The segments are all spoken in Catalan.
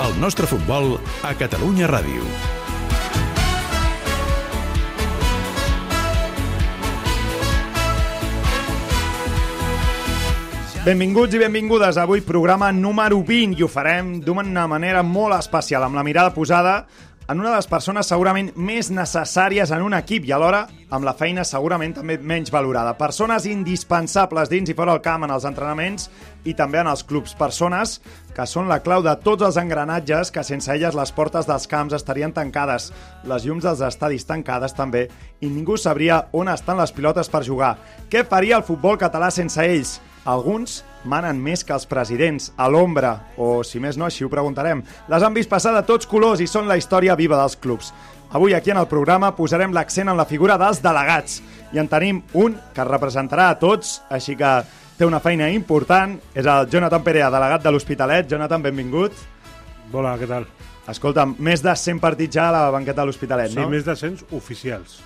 El nostre futbol a Catalunya Ràdio. Benvinguts i benvingudes. Avui programa número 20 i ho farem d'una manera molt especial, amb la mirada posada en una de les persones segurament més necessàries en un equip i alhora amb la feina segurament també menys valorada. Persones indispensables dins i fora del camp en els entrenaments i també en els clubs. Persones que són la clau de tots els engranatges que sense elles les portes dels camps estarien tancades, les llums dels estadis tancades també i ningú sabria on estan les pilotes per jugar. Què faria el futbol català sense ells? Alguns manen més que els presidents, a l'ombra, o si més no, així ho preguntarem. Les han vist passar de tots colors i són la història viva dels clubs. Avui aquí en el programa posarem l'accent en la figura dels delegats i en tenim un que representarà a tots, així que té una feina important, és el Jonathan Perea, delegat de l'Hospitalet. Jonathan, benvingut. Hola, què tal? Escolta'm, més de 100 partits ja a la banqueta de l'Hospitalet, Sí, no? més de 100 oficials.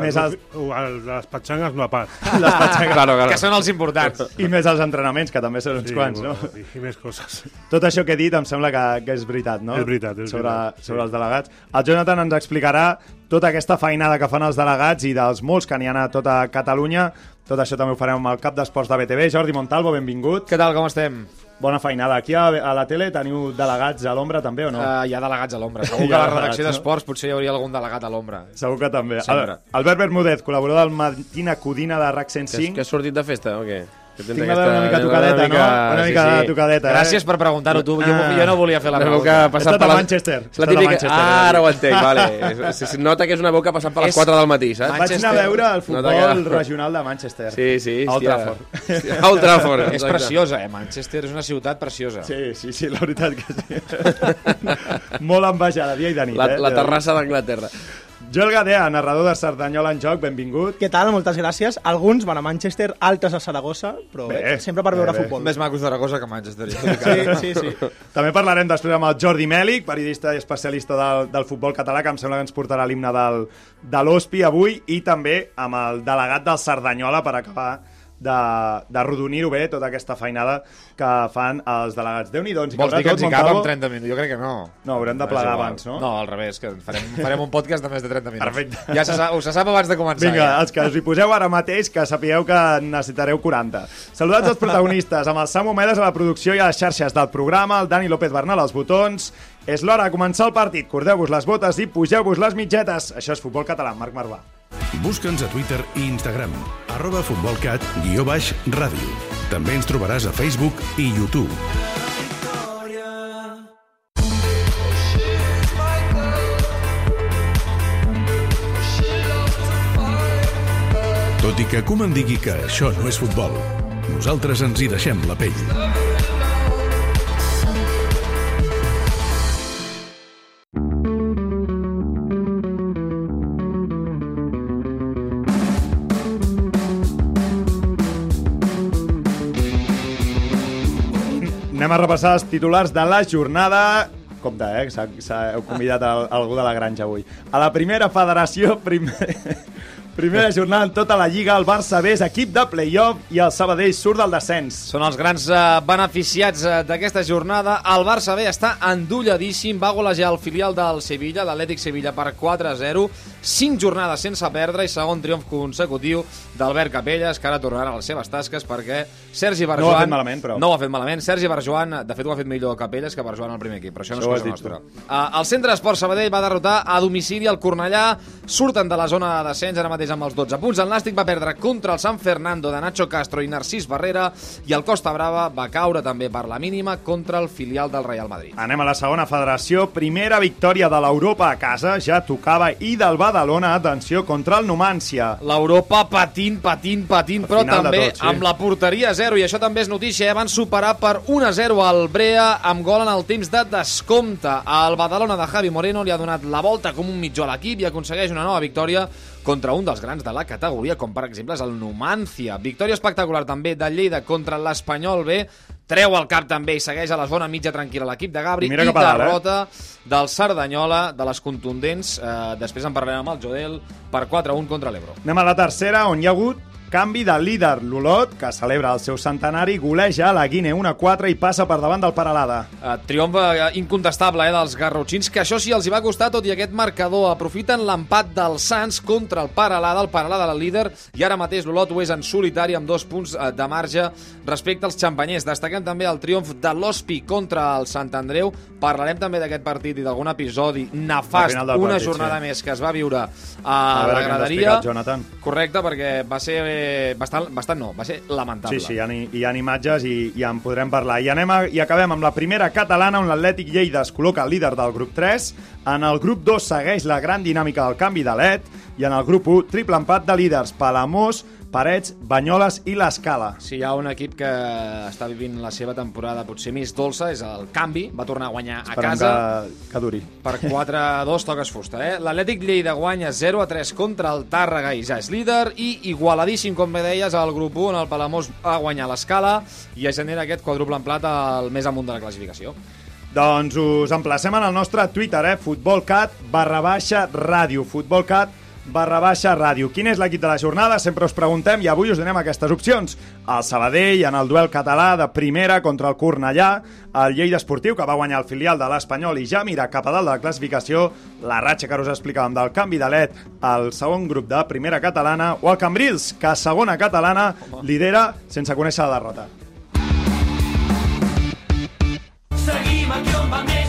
Més el, el- el, de les patxangues no a part. Les patxangues. Claro, claro. Que són els importants. I més els entrenaments, que també són uns Sí, quants, no? I, I més coses. Tot això que he dit em sembla que, que és veritat, no? És veritat, és sobre, veritat, sí. Sobre els delegats. El Jonathan ens explicarà tota aquesta feinada que fan els delegats i dels molts que n'hi ha a tota Catalunya. Tot això també ho farem amb el cap d'esports de BTV. Jordi Montalvo, benvingut. Què tal, com estem? Bona feinada. Aquí a, a la tele teniu delegats a l'ombra també o no? Uh, hi ha delegats a l'ombra. Segur que a la redacció no? d'esports potser hi hauria algun delegat a l'ombra. Segur que també. Sempre. Al- Albert Bermúdez, col·laborador del Matina Codina de RAC Que, 105. que has sortit de festa o què? Tinc la veu una mica tocadeta, no? Una mica sí, sí. tocadeta, eh? Gràcies per preguntar-ho tu. Jo, Ah. jo no volia fer la pregunta. passat estat per a la... Manchester. La He estat a típica... Manchester, ah, he ara ho entenc, vale. Es, es, nota que és una ha passat per les És- 4 del matí, saps? Vaig anar a Manchester. veure el futbol que- regional de Manchester. Sí, sí. A Old hòstia. Trafford. Hòstia, A Old Trafford. És preciosa, eh? Manchester és una ciutat preciosa. Sí, sí, sí, la veritat que sí. Molt envejada, dia i de nit. La, eh? la terrassa d'Anglaterra. Joel Gadea, narrador de Cerdanyola en joc, benvingut. Què tal? Moltes gràcies. Alguns van a Manchester, altres a Saragossa, però Bé, bé, sempre per veure bé, bé. futbol. Més maco Zaragoza que Manchester. Sí, sí, sí. També parlarem després amb el Jordi Mèlic, periodista i especialista del, del futbol català, que em sembla que ens portarà l'himne del, de l'Hospi avui, i també amb el delegat del Cerdanyola per acabar de, de rodonir-ho bé, tota aquesta feinada que fan els delegats. Déu-n'hi-do, ens hi Vols dir que ens hi cap en 30 minuts? Jo crec que no. No, haurem de plegar abans, no? No, al revés, que farem, farem un podcast de més de 30 minuts. Perfecte. Ja se ho se sap abans de començar. Vinga, ja. els que us hi poseu ara mateix, que sapigueu que necessitareu 40. Saludats als protagonistes, amb el Samu Medes a la producció i a les xarxes del programa, el Dani López Bernal als botons. És l'hora de començar el partit. Cordeu-vos les botes i pugeu-vos les mitgetes. Això és Futbol Català, Marc Marvà. Busca'ns a Twitter i Instagram, arroba futbolcat, guió baix, ràdio. També ens trobaràs a Facebook i YouTube. Tot i que Koeman digui que això no és futbol, nosaltres ens hi deixem la pell. Anem a repassar els titulars de la jornada. Compte, eh? s'ha- convidat a, a algú de la granja avui. A la primera federació, primer... primera jornada en tota la Lliga, el Barça B és equip de play-off i el Sabadell surt del descens. Són els grans eh, beneficiats eh, d'aquesta jornada. El Barça B està endolladíssim, va golejar el filial del Sevilla, l'Atlètic Sevilla, per 4-0. 5 jornades sense perdre i segon triomf consecutiu d'Albert Capelles, que ara tornarà a les seves tasques perquè Sergi Barjoan... No ho ha fet malament, però. No ho ha fet malament. Sergi Barjoan, de fet, ho ha fet millor Capelles que Barjoan al primer equip, però això no Això ho és cosa nostra. Uh, el Centre Esport Sabadell va derrotar a domicili el Cornellà, surten de la zona de descens ara mateix amb els 12 punts. El Nàstic va perdre contra el San Fernando de Nacho Castro i Narcís Barrera i el Costa Brava va caure també per la mínima contra el filial del Real Madrid. Anem a la segona federació. Primera victòria de l'Europa a casa. Ja tocava i del va Badalona, atenció, contra el Numància. L'Europa patint, patint, patint, però final de també tot, sí. amb la porteria a zero, i això també és notícia, eh? van superar per 1-0 al Brea amb gol en el temps de descompte. El Badalona de Javi Moreno li ha donat la volta com un mitjó a l'equip i aconsegueix una nova victòria contra un dels grans de la categoria, com per exemple és el Numancia. Victòria espectacular també de Lleida contra l'Espanyol B, treu el cap també i segueix a la zona mitja tranquil·la l'equip de Gabri Mira i eh? derrota del Cerdanyola, de les contundents. Eh, després en parlarem amb el Jodel per 4-1 contra l'Ebro. Anem a la tercera, on hi ha hagut canvi de líder. L'Olot, que celebra el seu centenari, goleja la Guine 1-4 i passa per davant del Paralada. Uh, triomf eh, incontestable eh, dels garrotxins, que això sí els hi va costar, tot i aquest marcador. Aprofiten l'empat del Sants contra el Paralada, el Paralada la líder, i ara mateix l'Olot ho és en solitari amb dos punts eh, de marge respecte als xampanyers. Destaquem també el triomf de l'Hospi contra el Sant Andreu. Parlarem també d'aquest partit i d'algun episodi nefast, del una partit, jornada sí. més que es va viure a, A la graderia. Correcte, perquè va ser bastant, bastant no, va ser lamentable. Sí, sí, hi ha, hi ha imatges i, i en podrem parlar. I anem a, i acabem amb la primera catalana on l'Atlètic Lleida es col·loca líder del grup 3. En el grup 2 segueix la gran dinàmica del canvi de LED i en el grup 1 triple empat de líders Palamós, Parets, Banyoles i l'Escala. Si hi ha un equip que està vivint la seva temporada potser més dolça és el canvi, va tornar a guanyar a Esperem casa que, que duri. per 4-2 toques fusta. Eh? L'Atlètic Lleida guanya 0-3 contra el Tàrrega i ja és líder i igualadíssim, com bé deies, al grup 1 on el Palamós va guanyar l'escala i es genera aquest quadruple en plata al més amunt de la classificació. Doncs us emplacem en el nostre Twitter, eh? futbolcat barra baixa ràdio. Futbolcat barra baixa ràdio. Quin és l'equip de la jornada? Sempre us preguntem i avui us donem aquestes opcions. El Sabadell en el duel català de primera contra el Cornellà, el Lleida Esportiu que va guanyar el filial de l'Espanyol i ja mira cap a dalt de la classificació, la ratxa que us explicàvem del canvi de LED al segon grup de primera catalana o el Cambrils que a segona catalana lidera sense conèixer la derrota. Seguim aquí on vam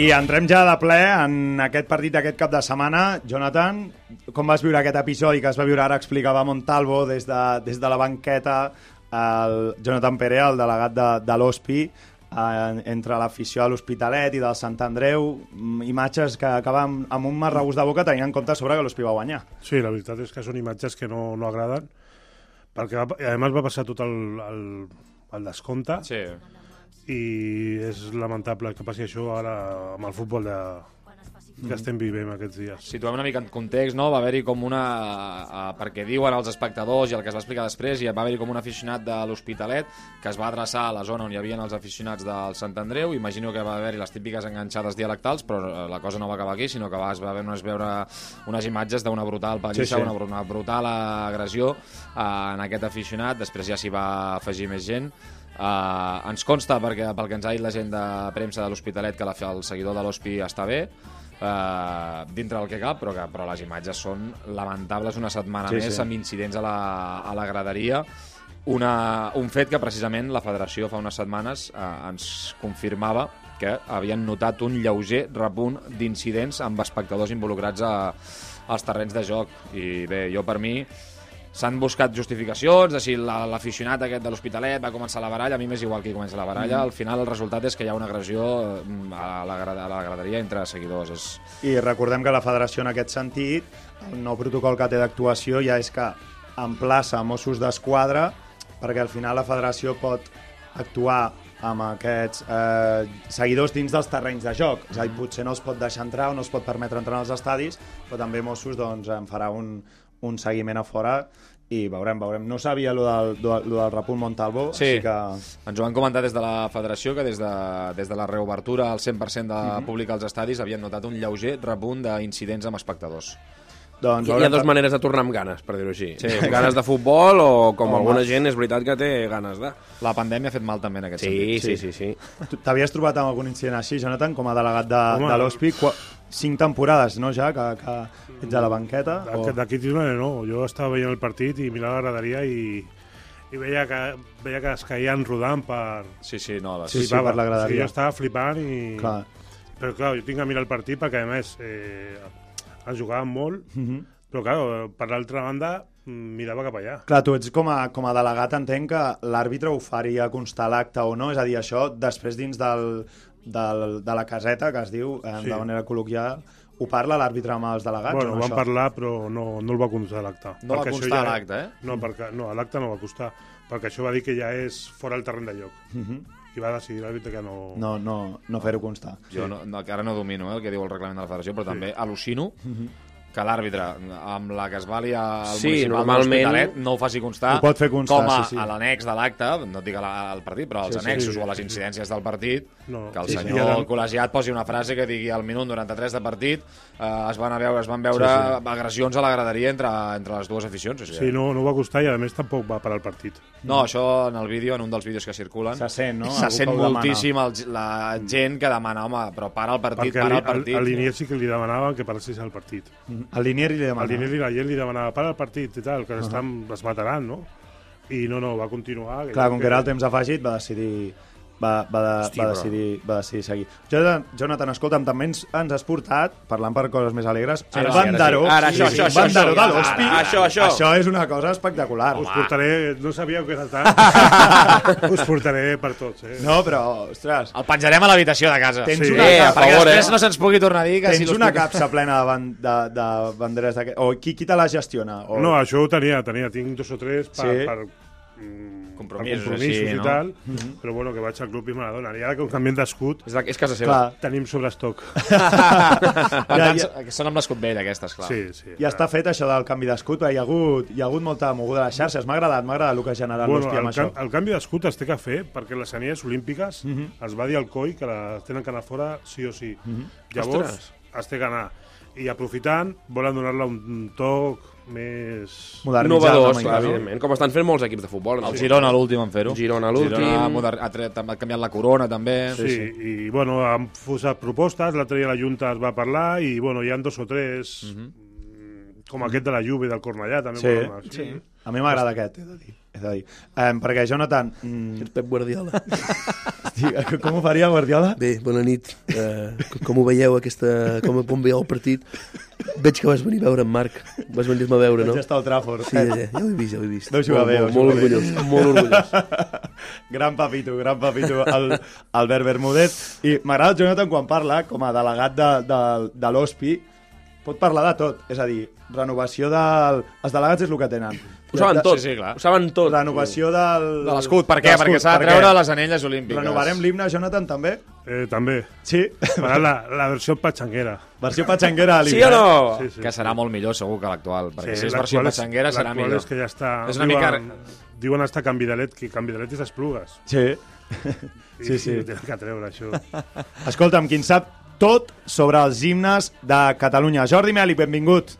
I entrem ja de ple en aquest partit d'aquest cap de setmana. Jonathan, com vas viure aquest episodi que es va viure ara, explicava Montalvo des de, des de la banqueta, el Jonathan Perea, el delegat de, de l'Hospi, eh, entre l'afició a l'Hospitalet i del Sant Andreu, mm, imatges que acaben amb un mal regust de boca tenint en compte sobre que l'Hospi va guanyar. Sí, la veritat és que són imatges que no, no agraden, perquè va, a més va passar tot el, el, el descompte, Sí. I és lamentable que passi això ara amb el futbol de, que estem vivint aquests dies. Situem una mica en context, no? Va haver-hi com una... Uh, perquè diuen els espectadors i el que es va explicar després, i va haver-hi com un aficionat de l'Hospitalet que es va adreçar a la zona on hi havia els aficionats del Sant Andreu. Imagino que va haver-hi les típiques enganxades dialectals, però eh, la cosa no va acabar aquí, sinó que va, es va haver es veure unes imatges d'una brutal pallissa, Sí, sí. Una, una brutal agressió uh, en aquest aficionat. Després ja s'hi va afegir més gent. Uh, ens consta, perquè pel que ens ha dit la gent de premsa de l'Hospitalet, que la, el seguidor de l'Hospi està bé, uh, dintre del que cal, però, que, però les imatges són lamentables una setmana Sí, més sí. amb incidents a la, a la graderia. Una, un fet que precisament la federació fa unes setmanes eh, ens confirmava que havien notat un lleuger repunt d'incidents amb espectadors involucrats a, als terrenys de joc. I bé, jo per mi s'han buscat justificacions, de si la- l'aficionat aquest de l'Hospitalet va començar la baralla, a mi m'és igual qui comença la baralla, Mm. al final el resultat és que hi ha una agressió eh, a la, a la graderia entre seguidors. És, I recordem que la federació en aquest sentit, el nou protocol que té d'actuació ja és que emplaça Mossos d'Esquadra perquè al final la federació pot actuar amb aquests eh, seguidors dins dels terrenys de joc. És a dir, potser no els pot deixar entrar o no es pot permetre entrar als estadis, però també Mossos doncs, en farà un, un seguiment a fora i veurem, veurem. No sabia lo del, lo, del repunt Montalvo, Sí. així que... Ens ho han comentat des de la federació, que des de, des de la reobertura al 100% de Mhm. públic als estadis havien notat un lleuger repunt d'incidents amb espectadors. Doncs, Hi, hi ha dues maneres de tornar amb ganes, per dir-ho així. Sí. Ganes de futbol o, com Home. alguna gent, és veritat que té ganes de... La pandèmia ha fet mal també en aquest Sí, sentit. sí, sí, sí. Tu T'havies trobat amb algun incident així, Jonathan, com a delegat de, Home. de l'Hospi? Cinc temporades, no, ja, que, que ets a la banqueta? O... D'aquí titular no, jo estava veient el partit i mirava la graderia i, i veia, que, veia que es caien rodant per... Sí, sí, no, les... Sí, sí, per la graderia. Sí, jo estava flipant i... Clar. Però clar, jo tinc que mirar el partit perquè, a més, eh, ens jugàvem molt, Mhm. però clar, per l'altra banda, mirava cap allà. Clar, tu ets com a, com a delegat, entenc que l'àrbitre ho faria constar l'acte o no, és a dir, això després dins del, del, de la caseta, que es diu eh, Sí. de manera col·loquial, ho parla l'àrbitre amb els delegats Bueno, no, van això? parlar, però no, no el va constar a l'acte. No va constar ja- l'acte, eh? No, perquè, no, a l'acte no va constar, perquè això va dir que ja és fora el terreny de lloc. Mhm. I va decidir l'àrbitre que no... No, no, no fer-ho constar. Jo no, no, que ara no domino eh, el que diu el reglament de la federació, però també al·lucino Mhm. Que l'àrbitre, amb la que es vali al Sí, municipal normalment- de l'Hospitalet, no ho faci constar, Ho pot fer constar, com a, sí, sí. a l'annex de l'acte, no et dic a al partit, però als Sí, sí. annexos Sí, o a les sí, sí. incidències del partit, No, que el sí, sí. senyor I ara- col·legiat posi una frase que digui al minut 93 de partit eh, es van a veure, es van veure Sí, agressions a la graderia entre, entre les dues aficions. O sigui, Sí, no, no va costar i a més tampoc va parar el partit. no, això en el vídeo, en un dels vídeos que circulen, Se sent, no? se sent moltíssim el, la gent que demana, home, però para el partit, Perquè para el a, partit. a l'Inier sí que li demanaven que paréssim el partit. Al Linier li demana. Al Linier i la gent li demanava para el partit i tal, que uh -huh. estan, es mataran, no? I no, no, va continuar. Clar, com que era el temps afegit, va decidir va, va, de, Hosti, va, decidir, va decidir seguir. Jonathan, Jonathan escolta'm, també ens, ens has portat, parlant per coses més alegres, Ara el sí, ara sí. Ara, això, això, això, de l'Hospi. això, això. Això és una cosa espectacular. Us portaré, no sabíeu que era tant, us portaré per tots, eh? No, però, ostres, El penjarem a l'habitació de casa. Tens Sí. una Eh, a Perquè favor, després eh? no se'ns pugui tornar a dir que tens si una capsa plena de, ban de, de banderes d'aquest... O qui, qui te la gestiona? O... No, això ho tenia, tenia, tinc dos o tres per, Sí. per, mm, Compromisos, per compromisos així, i no? tal, però bueno, que vaig al club i me la donen. I ara que canviem d'escut, És, de, és casa seva. Clar, tenim sobrestoc. Per Ja, ja. que són amb l'escut vell, aquestes, clar. Sí, sí. ja està fet això del canvi d'escut, hi ha hagut, hi ha hagut molta moguda a les xarxes. M'ha agradat, m'ha agradat el que ha generat Bueno, l'Hospi el, amb això. el canvi d'escut es té que fer perquè les anies olímpiques es va dir al COI que les tenen que anar fora sí o sí. Llavors, Ostres. es té que anar. I aprofitant, volen donar-la un toc més... Modernitzat, Innovadors, clar, evidentment. Com estan fent molts equips de futbol. El Girona l'últim en fer-ho. Girona l'últim. Girona ha, ha, tret, ha canviat la corona, també. Sí, sí, i bueno, han posat propostes, l'altre dia la Junta es va parlar i bueno, hi han dos o tres, mm, com aquest de la Juve del Cornellà, també. Sí, anar, sí. A mi m'agrada aquest, he de dir. He de dir. Um, perquè, Jonathan, mm, Pep Guardiola. hosti, com ho faria Guardiola? Bé, bona nit. Uh, com ho veieu, aquesta, com, com veieu el partit? Veig que vas venir a veure en Marc. Vas venir-me a veure, no? Vaig estar al Trafford. Sí, ja, ja ho he vist, ja ho he vist. Deu jugar bé, molt, molt, orgullós, molt orgullós. gran papito, gran papito, el, Albert Bermúdez. I m'agrada el Jonathan quan parla, com a delegat de, de, de l'OSPI, pot parlar de tot. És a dir, renovació del... Els delegats és el que tenen. Ho saben tot, Sí, sí, clar. ho saben tot. Renovació del... De l'escut, per què? Perquè s'ha de treure les anelles olímpiques. Renovarem l'himne, Jonathan, també? Eh, també. Sí? Farà la, la versió patxanguera. Versió patxanguera a l'himne. Sí o no? Sí, sí. Que serà molt millor, segur, que l'actual. Perquè si és versió l'actual patxanguera, serà l'actual millor. és que ja està... És una mica- diuen, hasta Canvidalet, que Canvidalet és Esplugues. Sí. I, Sí, sí. I tenen que treure això. Escolta'm, qui en sap tot sobre els himnes de Catalunya. Jordi Meli, benvingut.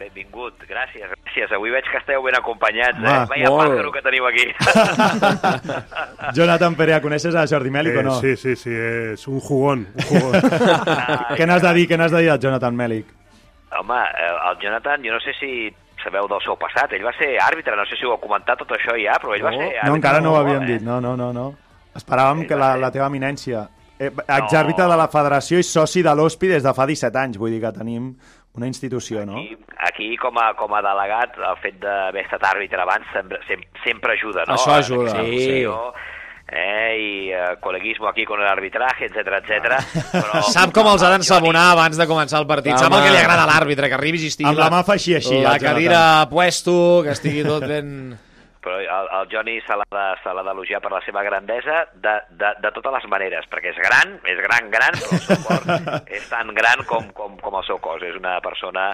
Benvingut, gràcies, gràcies. Avui veig que esteu ben acompanyats, Home, eh? Vaya molt. pàjaro que teniu aquí. Jonathan Perea, coneixes a Jordi Meli o no? Eh, sí, sí, sí, és un jugón. Un jugón. Què n'has de dir, què n'has de dir al Jonathan Melic? Home, eh, el Jonathan, jo no sé si sabeu del seu passat. Ell va ser àrbitre, no sé si ho ha comentat tot això ja, però ell va ser àrbitre. No, encara no ho molt, havíem eh? dit, no, no, no, no. Esperàvem que la, la teva eminència... Eh, exàrbitre de la federació i soci de l'OSPI des de fa 17 anys, vull dir que tenim una institució, no? Aquí, aquí com, a, com a delegat, el fet d'haver estat àrbitre abans sempre, sempre, sempre ajuda, no? Això ajuda, aquesta sí. funció, Eh, i eh, col·leguismo aquí con el arbitraje, etcétera, etcétera. Però, Sap com els ha d'ensabonar abans de començar el partit. Sap el que li agrada a l'àrbitre, que arribis i estigui Amb la mà fa així, així, la cadira a puesto, que estigui tot ben... però el, el Johnny se l'ha de- d'elogiar per la seva grandesa de, de, de totes les maneres, perquè és gran, és gran, gran, però el seu cor és tan gran com, com, com el seu cos. És una persona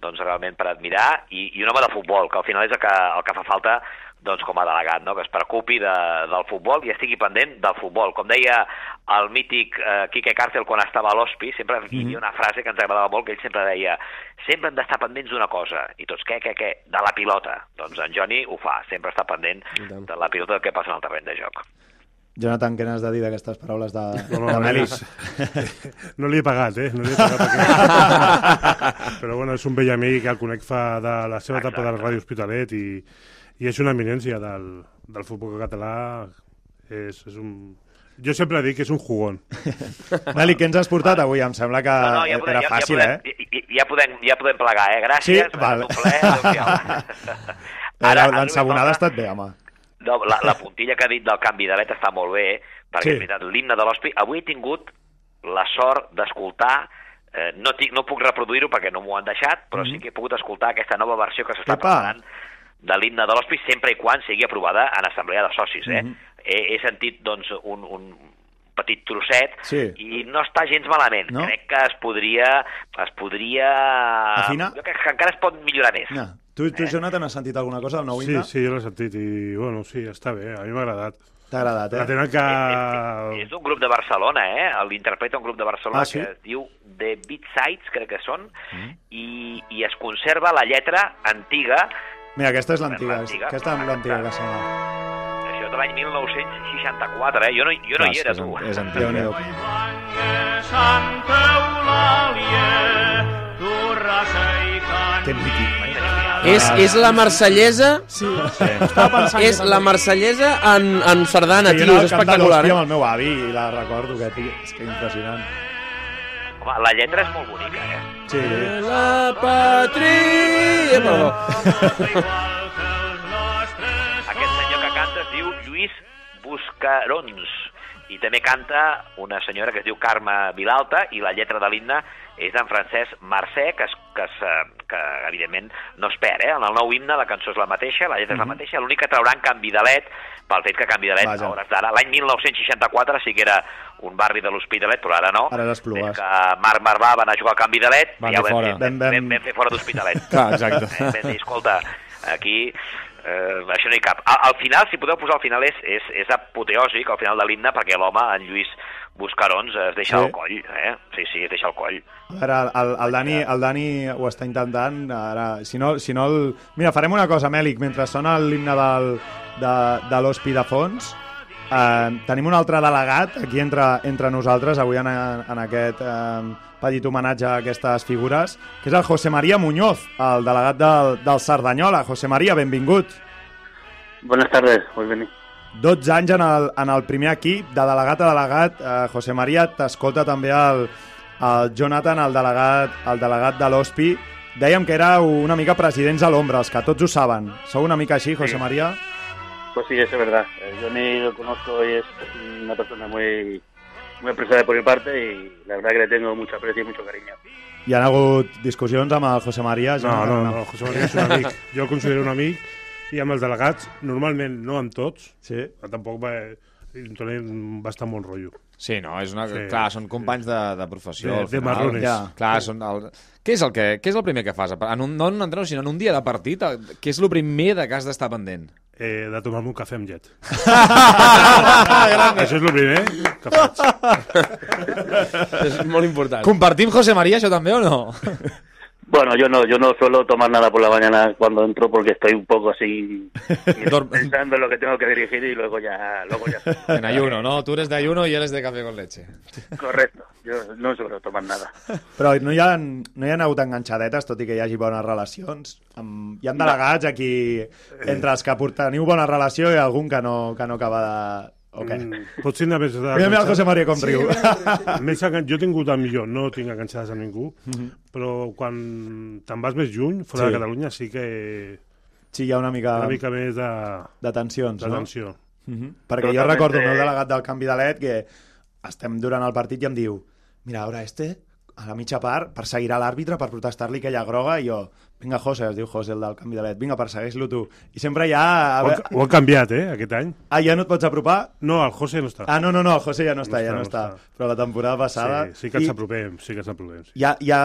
doncs, realment per admirar i, i un home de futbol, que al final és el que, el que fa falta doncs, com a delegat, no? que es preocupi de, del futbol i estigui pendent del futbol. Com deia el mític eh, Quique Cárcel quan estava a l'Hospi, sempre hi havia una frase que ens agradava molt, que ell sempre deia sempre hem d'estar pendents d'una cosa. I tots, què, què, què? De la pilota. Doncs en Johnny ho fa, sempre està pendent de la pilota del que passa en el terreny de joc. Jonathan, què n'has de dir d'aquestes paraules de, No, no, de Meli? és- no li he pagat, eh? No li he pagat aquest. Però bueno, és un vell amic que el conec fa de la seva etapa de la Ràdio Hospitalet i, i és una eminència del, del futbol català. És, és un, Jo sempre dic que és un jugón. Meli, què ens has portat avui? Em sembla que No, no, ja podem, era ja, fàcil, ja, podem, eh? ja, ja, podem, ja podem plegar, eh? Gràcies, Sí? Val. L'ensabonada ha estat bé, home. No, la, la puntilla que ha dit del canvi de està molt bé, perquè Sí. sí. és veritat, l'himne de l'Hospi... Avui he tingut la sort d'escoltar eh, no, tinc, no puc reproduir-ho perquè no m'ho han deixat, però sí que he pogut escoltar aquesta nova versió que s'està Epa. preparant de l'himne de l'Hospi sempre i quan sigui aprovada en assemblea de socis. Eh? Mhm. he, he sentit doncs, un, un petit trosset Sí. i no està gens malament. No? Crec que es podria... Es podria... Afinar? Jo crec que encara es pot millorar més. No. Tu, tu, Jonathan, has sentit alguna cosa del nou Sí, himne? sí, jo l'he sentit i, bueno, sí, està bé, a mi m'ha agradat. T'ha agradat, La eh? tenen que... És d'un grup de Barcelona, eh? L'interpreta un grup de Barcelona Ah, sí? que es diu The Beat Sides, crec que són, i, i es conserva la lletra antiga, Mira, aquesta és l'antiga. Aquesta és l'antiga que sona. això de l'any 1964, eh? Jo no, jo no Clar, hi és era, que és tu. an- és antic, Déu-n'hi-do. Que mític. És, és la marsellesa... Sí, estava pensant... És la marsellesa en, en sardana, jo tio, és espectacular. Eh? amb el meu avi i la recordo, que tio, és que impressionant. Home, la lletra és molt bonica, eh? Sí, La patria... Perdó. Aquest senyor que canta es diu Lluís Buscarons i també canta una senyora que es diu Carme Vilalta i la lletra de l'himne és d'en Francesc Mercè, que, es, que, es, eh, que evidentment no es perd, eh? En el nou himne la cançó és la mateixa, la lletra és la mateixa, l'únic que trauran Canvi de Let, pel fet que Canvi de Vaja. a hores d'ara, l'any 1964 sí que era un barri de l'Hospitalet, però ara no. Ara és Esplugues. Des que Marc Marvà va anar a jugar a Canvi de Van ja ho vam, fora. fer, vam, Vam- vam, vam fer fora d'Hospitalet. Clar, exacte. Eh, vam dir, escolta, aquí eh, això no hi cap. Al, al final, si podeu posar al final, és, és, és apoteòsic al final de l'himne, perquè l'home, en Lluís Buscarons, es deixa Sí. el coll, eh? Sí, sí, es deixa el coll. A veure, el, el, el, Dani, el Dani ho està intentant. Ara, si no, si no el... Mira, farem una cosa, Mèlic. Mentre sona l'himne del, de, de l'Hospi de fons, eh, tenim un altre delegat aquí entre, entre nosaltres, avui en, en aquest eh, petit homenatge a aquestes figures, que és el José María Muñoz, el delegat del, del Cerdanyola. José María, benvingut. Buenas tardes, muy bien. 12 anys en el, en el primer equip, de delegat a delegat. Eh, José María, t'escolta també el, el Jonathan, el delegat, el delegat de l'Hospi. Dèiem que era una mica presidents a l'ombra, els que tots ho saben. Sou una mica així, José Sí. María? Pues sí, eso es verdad. Eh, Yo ni lo conozco y es una persona muy, muy apreciada por mi parte y la verdad que le tengo mucho aprecio y mucho cariño. Hi ha hagut discussions amb el José María? No, no, no, José María és un amic. Jo el considero un amic i amb els delegats, normalment no amb tots, sí. tampoc va, tenim bastant bon rotllo. Sí, no, és una... Sí, Sí, clar, són companys de, de professió. De- de marrones. Ja. Clar, són el... Què és, el que, què és el primer que fas? En un, no en un entrenador, sinó en un dia de partit? Què és el primer de que has d'estar pendent? Eh, de tomar-me un cafè amb llet. Això és el primer que faig. És molt important. Compartim, José María, això també o no? Bueno, yo no, yo no suelo tomar nada por la mañana cuando entro porque estoy un poco así pensando en lo que tengo que dirigir y luego ya, luego ya. En ayuno, ¿no? Tú eres de ayuno y él es de café con leche. Correcto, yo no suelo tomar nada. Però no hi, ha, no hi ha hagut enganxadetes, tot i que hi hagi bones relacions. Amb, hi ha delegats aquí, entre els que porten- teniu bona relació i algun que no, que no acaba de... O què? Mm, potser anar més... de- Mira, mira el José María com riu. Més. Jo he tingut a millor, no tinc enganxades amb ningú, Mhm. però quan te'n vas més lluny, fora Sí. de Catalunya, sí que Sí, hi ha una mica... una mica més de, de tensions, de no? tensió. Mhm. Perquè jo recordo el meu delegat del canvi de LED que estem durant el partit i em diu mira, ara este, a la mitja part, perseguirà l'àrbitre per protestar-li aquella groga i jo, vinga, José, es diu José, el del canvi de LED, vinga, persegueix-lo tu. I sempre hi ha... A Ho, han- ho han canviat, eh, aquest any. Ah, ja no et pots apropar? No, el José no està. Ah, no, no, no, el José ja no està, No ja està, no no està. està. Però la temporada passada... Sí, sí que ens apropem, sí que ens apropem. Sí. Hi ha, hi, ha,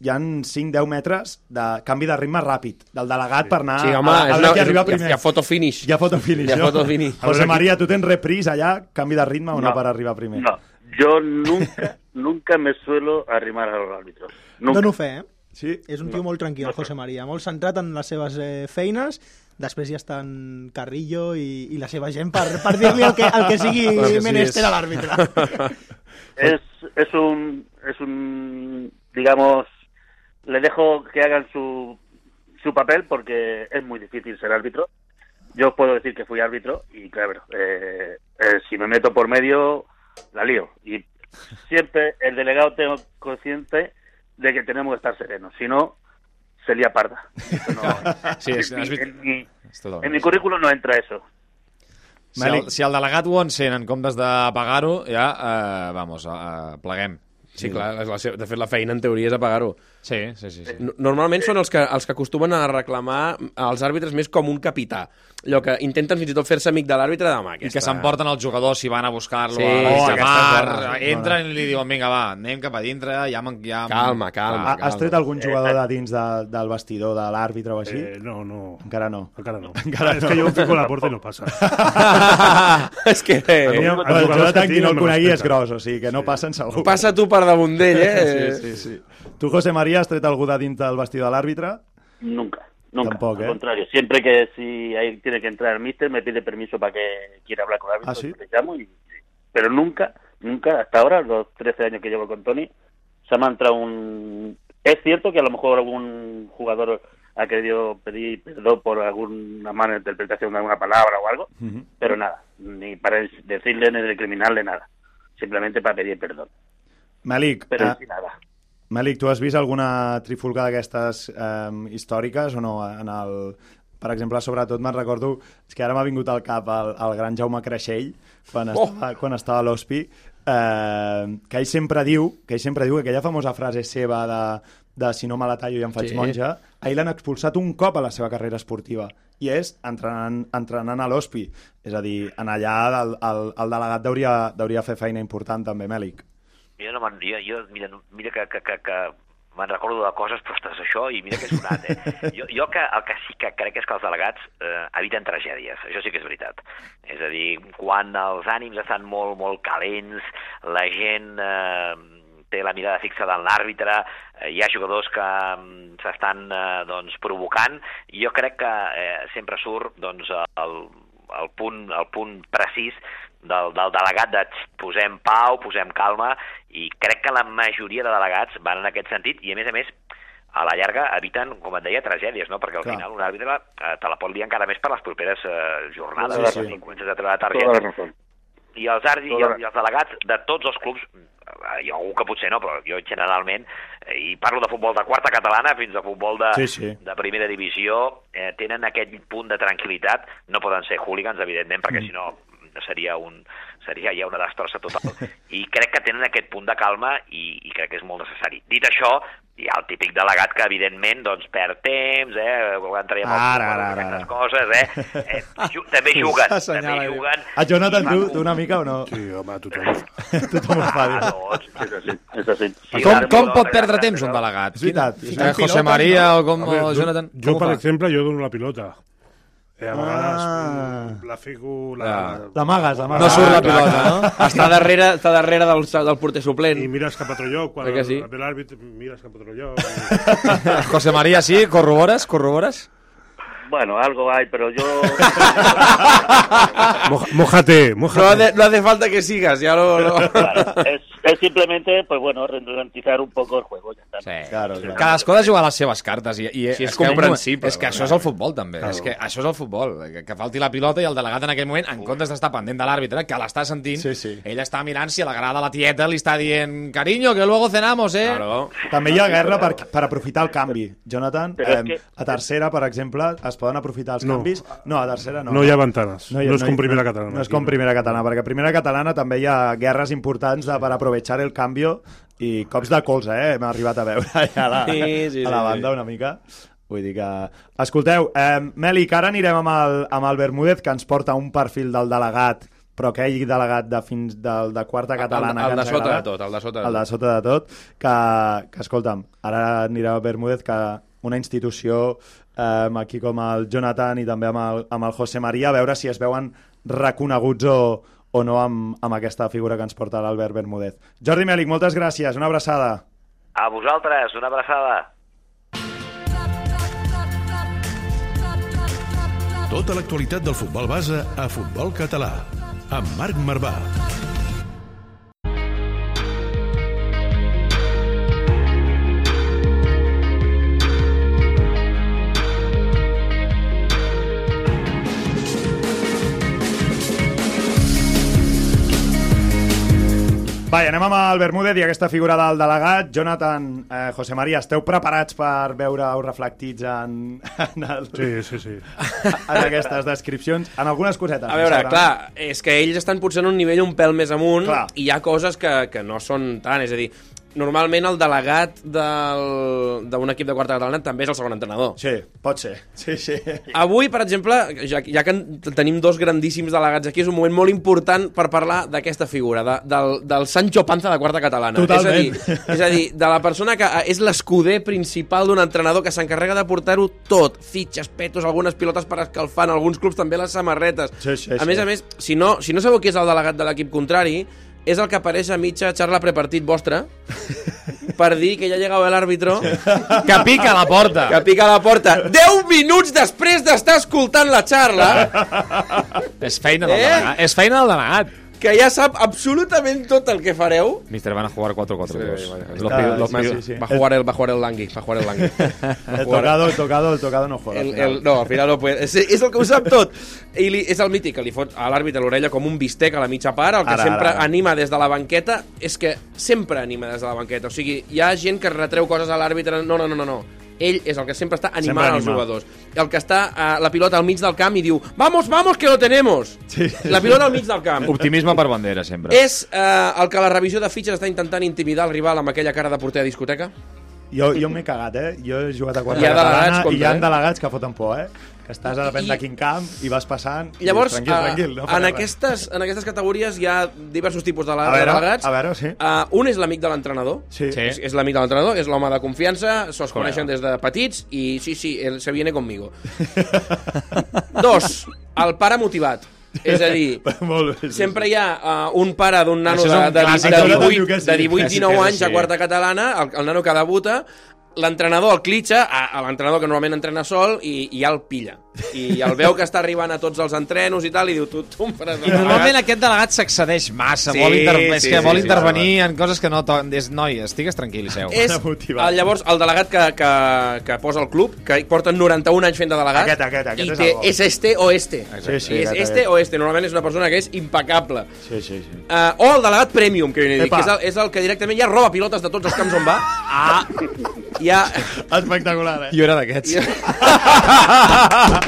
hi ha 5-10 metres de canvi de ritme ràpid, del delegat per anar Sí, home, a, a, a qui arriba hi ha- primer. hi ha photo finish. Hi ha photo finish, Hi ha no? photo finish. José María, tu tens reprise allà, canvi de ritme o no, No. per arribar primer? No, yo nunca, nunca me suelo arrimar a los árbitros. Nunca. Dono fe, eh? Sí? És un tio molt tranquil, el José María, molt centrat en les seves eh, feines, després ja està en Carrillo i, i la seva gent per, per dir-li el, que, el que sigui que sí, menester és- a l'àrbitre. Es, es un, es un, digamos, le dejo que hagan su, su papel porque es muy difícil ser árbitro. Yo puedo decir que fui árbitro y claro, eh, eh, si si me meto por medio, la lío. Y siempre el delegado tengo consciente de que tenemos que estar serenos, si no, se lía parda. No- Sí, en, has mi, vist... en, mi, És totalment. en mi currículum no entra eso. Si el, si el delegat ho encén en comptes de pagar-ho, ja, eh, vamos, eh, pleguem. Sí, clar, la de fet la feina en teoria és apagar-ho. Sí, sí, sí. sí. No- Normalment són els que, els que acostumen a reclamar als àrbitres més com un capità. Allò que intenten fins i tot fer-se amic de l'àrbitre demà. I que s'emporten els jugadors si van a buscar-lo Sí, a oh, mig de aquestes mar, bones. entren i li diuen, vinga, va, anem cap a dintre, ja... m'en- ja Calma, calma. Ha- Has tret algun jugador de dins de, del vestidor de l'àrbitre o així? Eh, no, no. Encara no. Encara no. Encara és no. que jo em fico a la porta i no passa. és que... Eh, jugadors Jonathan, que qui no el conegui és gros, o sigui que no passen segur. Passa tu per damunt d'ell, eh? Sí, sí, sí. Tu, José María, has tret algú de dins del vestidor de l'àrbitre? Nunca, nunca. Tampoco, Al ¿eh? contrario, siempre que si ahí tiene que entrar el mister, me pide permiso para que quiera hablar con el árbitro, ¿Ah, sí? le llamo y... Pero nunca, nunca, hasta ahora, los 13 años que llevo con Tony, se me ha entrado un... Es cierto que a lo mejor algún jugador ha querido pedir perdón por alguna mala interpretación de alguna palabra o algo, pero nada, ni para decirle ni recriminarle nada, simplemente para pedir perdón. Mèlic, Pero sí nada. Mèlic, tu has vist alguna trifulga d'aquestes eh, històriques o no? En el... Per exemple, sobretot me'n recordo, és que ara m'ha vingut al cap el, el gran Jaume Creixell, quan, Oh! estava, quan estava a l'Hospi, eh, que ell sempre diu, que ell sempre diu que aquella famosa frase seva de, de si no me la tallo ja em faig Sí. sí. monja, a ell l'han expulsat un cop a la seva carrera esportiva i és entrenant, entrenant a l'Hospi. És a dir, en allà el, el, el delegat hauria, hauria fer feina important també, Mèlic. Jo no me'n... Jo, jo, mira, mira que, que, que, que me'n recordo de coses, però ostres, això, i mira que és sonat, eh? Jo, jo que, el que sí que crec és que els delegats eh, eviten tragèdies, això sí que és veritat. És a dir, quan els ànims estan molt, molt calents, la gent eh, té la mirada fixada en l'àrbitre, eh, hi ha jugadors que mm, s'estan eh, doncs, provocant, i jo crec que eh, sempre surt doncs, el, el, punt, el punt precís del, del delegat de "Xt, posem pau, posem calma, i crec que la majoria de delegats van en aquest sentit, i a més a més, a la llarga eviten, com et deia, tragèdies, no? perquè al Clar. final un àrbitre eh, te la pot liar encara més per les properes eh, jornades, sí, sí. comences a treure Toda la targetes, razón. i els àrbits i, els, i els delegats de tots els clubs, eh, hi ha algú que potser no, però jo generalment, eh, i parlo de futbol de quarta catalana fins a futbol de, Sí, sí. de primera divisió, eh, tenen aquest punt de tranquil·litat, no poden ser hooligans, evidentment, perquè Mm. si no seria un seria ja una destrossa total i crec que tenen aquest punt de calma i, i crec que és molt necessari. Dit això, hi ha el típic delegat que evidentment doncs perd temps, eh, quan Ara, ara, aquestes ara. coses, eh, eh ju també juguen, també diu. juguen. A Jonathan, i tu, tu una mica o no? Sí, home, tothom ho fa. Tothom ho fa. Ah, doncs, Es así, es así. sí, Com, com pot perdre temps un delegat? És veritat. José María o com Jonathan? Jo, per fa? exemple, jo dono la pilota. Eh, a vegades Ah. la fico... La, Ja. L'amagues, l'amagues. No surt la clar, pilota, no? Està darrere, està darrere del, del porter suplent. I mires cap a altre lloc, quan Eh que sí? ve l'àrbit, mires cap a altre lloc. I... José María, sí? Corrobores? Corrobores? Bueno, algo hay, pero yo... Moja- Mójate, No hace, no hace falta que sigas, ya lo... lo- Claro, es, es simplemente, pues bueno, ralentizar un poco el juego, ya está. Sí. Claro, claro. Cadascú ha de jugar les seves cartes i, i Sí, és que un- comprensible, és que això és el futbol també, és que això és el futbol que, que falti la pilota i el delegat en aquell moment en comptes d'estar pendent de l'àrbitre, que l'està sentint Sí, sí. ell està mirant si a la grada la tieta li està dient cariño, que luego cenamos, eh? Claro. També hi ha guerra per, per aprofitar el canvi. Jonathan, és eh, que- a tercera, per exemple, es poden aprofitar els No. canvis? No, a tercera no. No hi ha ventanes. No, hi- és com hi- primera catalana. No és com primera catalana, perquè a primera catalana també hi ha guerres importants de, per aprovechar el canvio i cops de colze, eh? Hem arribat a veure ja a la, Sí, sí, a la banda una mica. Vull dir que... Escolteu, eh, Meli, que ara anirem amb el, amb el Bermúdez, que ens porta un perfil del delegat, però aquell delegat de, fins de, de quarta catalana... el, que el de sota de agrada tot, el de sota de el de tot. sota de tot, que, que escolta'm, ara anirem a Bermúdez, que una institució eh, aquí com el Jonathan i també amb el, amb el José María, a veure si es veuen reconeguts o, o no amb, amb aquesta figura que ens porta l'Albert Bermúdez. Jordi Mèlic, moltes gràcies, una abraçada. A vosaltres, una abraçada. Tota l'actualitat del futbol base a Futbol Català. Amb Marc Marvà. Va, anem amb el Bermúdez i aquesta figura del delegat. Jonathan, eh, José María, esteu preparats per veure-ho reflectits en, en, el, Sí, sí, sí. en aquestes descripcions? En algunes cosetes. A veure, clar, és que ells estan potser en un nivell un pèl més amunt Clar. i hi ha coses que, que no són tant, és a dir, normalment el delegat del- d'un equip de quarta catalana també és el segon entrenador. Sí, pot ser. Sí, sí. Avui, per exemple, ja, ja que en- tenim dos grandíssims delegats aquí, és un moment molt important per parlar d'aquesta figura, de, del, del Sancho Panza de quarta catalana. Totalment. És a, dir, és a dir, de la persona que és l'escuder principal d'un entrenador que s'encarrega de portar-ho tot, fitxes, petos, algunes pilotes per escalfar, en alguns clubs també les samarretes. Sí, sí, a sí. més a més, si no, si no sabeu qui és el delegat de l'equip contrari, és el que apareix a mitja xarra prepartit vostra per dir que ja llegava l'àrbitro Que pica a la porta. que pica a la porta 10 minuts després d'estar escoltant la xarra És feina del Eh? delegat. És feina del delegat. Que ja sap absolutament tot el que fareu Mister, van a jugar 4-4-2. Sí, sí, sí, va a jugar el, va a jugar el Langui va a jugar el Langui El tocado, el tocado, el tocado no juega. el, el, no, al final no puede. És, és el que ho sap tot. I li, és el mític que li fot a l'àrbitre a l'orella com un bistec a la mitja part, el que Ara, sempre ara, ara. anima des de la banqueta és que sempre anima des de la banqueta. O sigui, hi ha gent que retreu coses a l'àrbitre. No, no, no, no, no. Ell és el que sempre està animant Sempre els anima. jugadors. El que està a la pilota al mig del camp i diu «Vamos, vamos, que lo tenemos!» Sí. La pilota al mig del camp. Optimisme per bandera, sempre. És eh, el que a la revisió de fitxes està intentant intimidar el rival amb aquella cara de porter a discoteca? Jo, jo m'he cagat, eh? Jo he jugat a quarta Hi ha delegats catalana i contra, hi ha eh? delegats que foten por, eh? Que estàs a depèn I- de quin camp i vas passant i Llavors, dius, tranquil, tranquil, no eh, en, aquestes, en aquestes categories hi ha diversos tipus de, la, A veure, de delegats. a veure, sí. Uh, un és l'amic de l'entrenador. Sí. Sí. És, és l'amic de l'entrenador, és l'home de confiança, se'ls coneixen des de petits i sí, sí, él se viene conmigo. Dos, el pare motivat. És a dir, Molt bé, sí, sempre hi ha uh, un pare d'un nano de, de, de, Això diu 18, que sí, de que 18 sí, 19 que anys a quarta catalana, el, el nano que debuta, l'entrenador el clitxa, a, a l'entrenador que normalment entrena sol, i, i ja el pilla. I el veu que està arribant a tots els entrenos i tal, i diu, tu, tu em faràs... I normalment aquest delegat s'excedeix massa, Sí, vol inter... és sí, que sí, vol sí, intervenir en coses que no... To... És, noi, estigues tranquil i seu. és el, llavors el delegat que, que, que posa el club, que porta 91 anys fent de delegat, Aquest, aquest, aquest i és té, bo. és este o este. Sí, sí, és aquest, este aquest. o este. Normalment és una persona que és impecable. Sí, sí, sí. Uh, o el delegat premium, que dir, Epa. que és el, és el que directament ja roba pilotes de tots els camps on va. Ah. Ja... Espectacular, eh? Jo era d'aquests. jo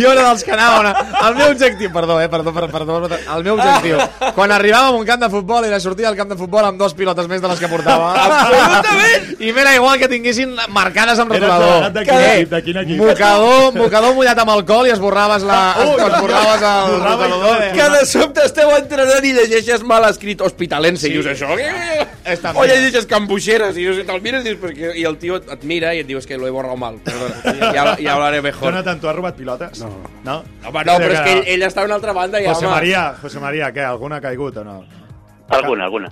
era dels que anaven... A... El meu objectiu, perdó, eh, perdó, perdó, perdó, perdó, el meu objectiu, quan arribàvem a un camp de futbol era sortir del camp de futbol amb dos pilotes més de les que portava. Absolutament! I m'era igual que tinguessin marcades amb rotulador. de quin equip, de quin equip? Mocador, mocador mullat amb alcohol i esborraves la... Oh, esborraves el eh? Que de sobte esteu entrenant i llegeixes mal escrit hospitalense Sí. i dius això Està o llegeixes cambuixeres i dius, te'l mires i, dius, perquè, i el tio et, mira i et diu és que lo he borrado mal perdona, ja, ja hablaré mejor Jonathan, tu has robat pilotes? No. No? home no, però és que ell, ell està a una altra banda i José home María, José María, què? Alguna ha caigut o no? Alguna, alguna.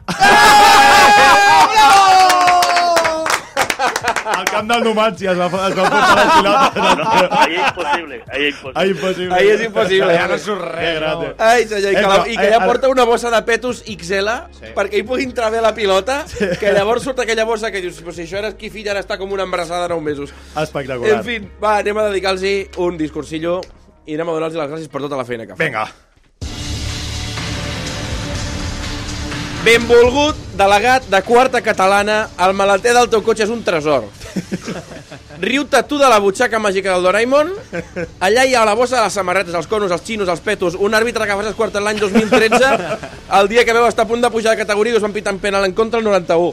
Al camp del Numancia es va, es va portar les pilotes. No, ahí es imposible, ahí es imposible. Ai, impossible. Ahí és impossible. Ja no surt res. No. Ai, senyor, i que, la, i que Eh, ja porta una bossa de petos XL perquè hi pugui entrar bé la pilota, que llavors surt aquella bossa que dius, però si això era qui fill ara està com una embarassada de 9 mesos. Espectacular. En fi, va, anem a dedicar-los un discursillo i anem a donar-los les gràcies per tota la feina que fan. Vinga. Benvolgut, delegat de quarta catalana, el maleter del teu cotxe és un tresor. Riu-te tu de la butxaca màgica del Doraemon. Allà hi ha la bossa de les samarretes, els conos, els xinos, els petos, un àrbitre que vas esquartar l'any 2013, el dia que veu estar a punt de pujar de categoria i us van pitar en penal en contra el 91.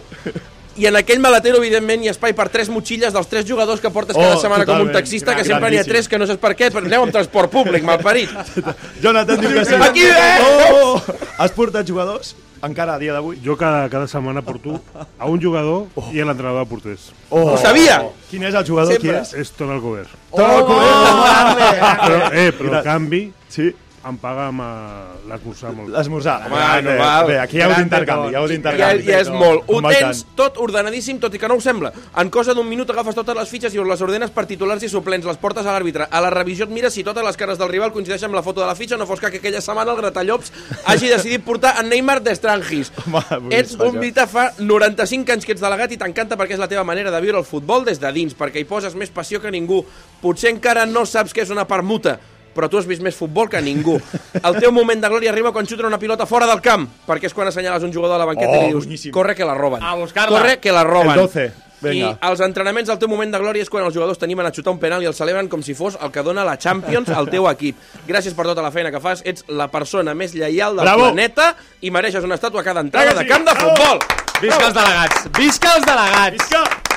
I en aquell maletero, evidentment, hi ha espai per tres motxilles dels tres jugadors que portes cada Oh, setmana com un totalment. taxista, que sempre n'hi ha tres que no saps per què, però aneu amb transport públic, malparit. Jonathan diu que sí. Aquí, eh? Oh! Has portat jugadors? Encara a dia d'avui? Jo cada, cada setmana porto a un jugador i a l'entrenador de porters. Oh. Ho sabia! Quin és el jugador? Sempre. Qui és? És Ton Alcover. Oh! Però, eh, però Mira. a canvi Sí, em paga amb eh, l'esmorzar molt. l'esmorzar. Home, Bé, normal. Bé, aquí hi ha un intercanvi, hi ha un Ja, intercanvi. ja és molt. Ho tens tot ordenadíssim, tot i que no ho sembla. En cosa d'un minut agafes totes les fitxes i les ordenes per titulars i suplents, les portes a l'àrbitre. A la revisió et mires si totes les cares del rival coincideixen amb la foto de la fitxa, no fos que aquella setmana el Gratallops hagi decidit portar en Neymar d'Estrangis. Ets un mite fa 95 anys que ets delegat i t'encanta perquè és la teva manera de viure el futbol des de dins, perquè hi poses més passió que ningú. Potser encara no saps què és una permuta, però tu has vist més futbol que ningú. El teu moment de glòria arriba quan xuten una pilota fora del camp, perquè és quan assenyales un jugador a la banqueta Oh, i li dius, boníssim. corre que la roben. A buscar-la. Corre que la roben. El 12, vinga. I als entrenaments el teu moment de glòria és quan els jugadors t'animen a xutar un penal i el celebren com si fos el que dona la Champions al teu equip. Gràcies per tota la feina que fas, ets la persona més lleial del Bravo. planeta i mereixes una estàtua a cada entrada Vinga, de camp de Bravo. futbol. Visca els delegats! Visca els delegats! Visca!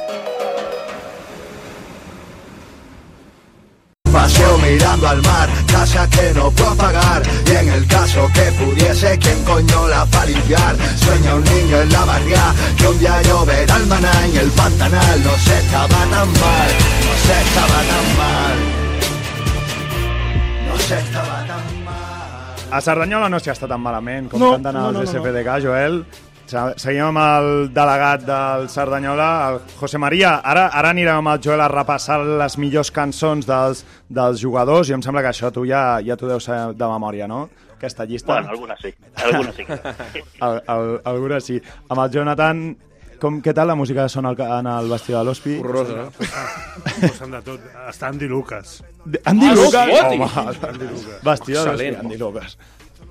Paseo mirando al mar, casa que no puedo pagar Y en el caso que pudiese, ¿quién coño la va a limpiar? Sueña un niño en la barria Que un día lloverá el maná en el pantanal No se estaba tan mal, no se estaba tan mal No se estaba tan mal A Cerdanyola no s'hi està tan malament com No, canten els no, no, no. SPDK, Joel. Se- Seguim amb el delegat del Cerdanyola, el José María. Ara, ara anirem amb el Joel a repassar les millors cançons dels, dels jugadors i em sembla que això tu ja, ja t'ho deus de memòria, no? Aquesta llista. Bueno, algunes sí. Algunes sí. Al, al, algunes sí. Amb el Jonathan, com, què tal la música que sona en el vestidor de l'Hospi? Horrorosa? Posen de tot. Està Andy Lucas. Andy Ah, Lucas? Home, Andy Lucas. vestidor de l'Hospi. Andy Lucas.